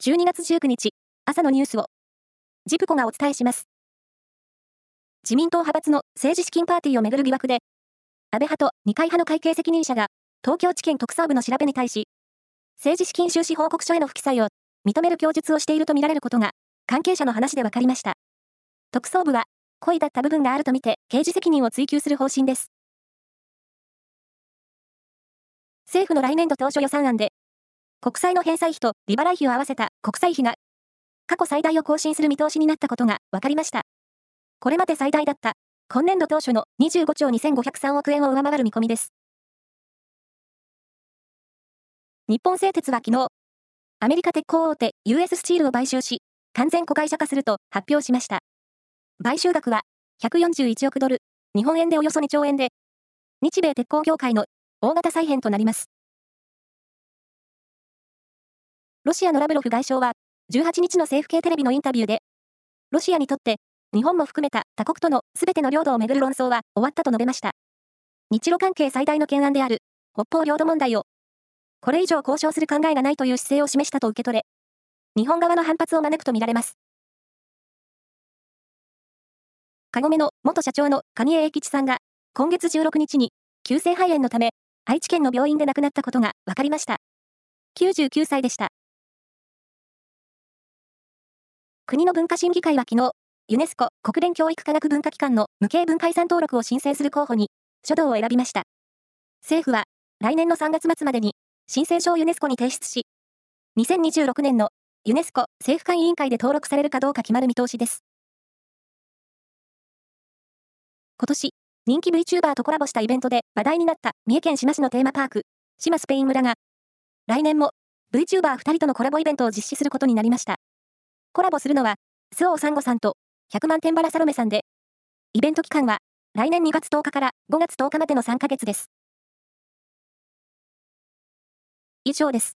12月19日、朝のニュースを、ジプコがお伝えします。自民党派閥の政治資金パーティーをめぐる疑惑で、安倍派と二階派の会計責任者が、東京地検特捜部の調べに対し、政治資金収支報告書への不記載を認める供述をしているとみられることが、関係者の話で分かりました。特捜部は、故意だった部分があるとみて、刑事責任を追及する方針です。政府の来年度当初予算案で、国債の返済費と利払い費を合わせた国債費が過去最大を更新する見通しになったことが分かりました。これまで最大だった今年度当初の25兆2503億円を上回る見込みです。日本製鉄は昨日、アメリカ鉄鋼大手 US スチールを買収し、完全子会社化すると発表しました。買収額は141億ドル、日本円でおよそ2兆円で、日米鉄鋼業界の大型再編となります。ロシアのラブロフ外相は、18日の政府系テレビのインタビューで、ロシアにとって、日本も含めた他国との全ての領土をめぐる論争は終わったと述べました。日露関係最大の懸案である、北方領土問題を、これ以上交渉する考えがないという姿勢を示したと受け取れ、日本側の反発を招くとみられます。カゴメの元社長の蟹江英吉さんが、今月16日に、急性肺炎のため、愛知県の病院で亡くなったことが分かりました。99歳でした。国の文化審議会は昨日、ユネスコ国連教育科学文化機関の無形文化遺産登録を申請する候補に、書道を選びました。政府は、来年の3月末までに、申請書をユネスコに提出し、2026年のユネスコ政府間委員会で登録されるかどうか決まる見通しです。今年、人気 VTuber とコラボしたイベントで話題になった三重県志摩市のテーマパーク、志摩スペイン村が、来年も VTuber2 人とのコラボイベントを実施することになりました。コラボするのは、スオーサンゴさんと100万点バラサロメさんで、イベント期間は来年2月10日から5月10日までの3ヶ月です。以上です。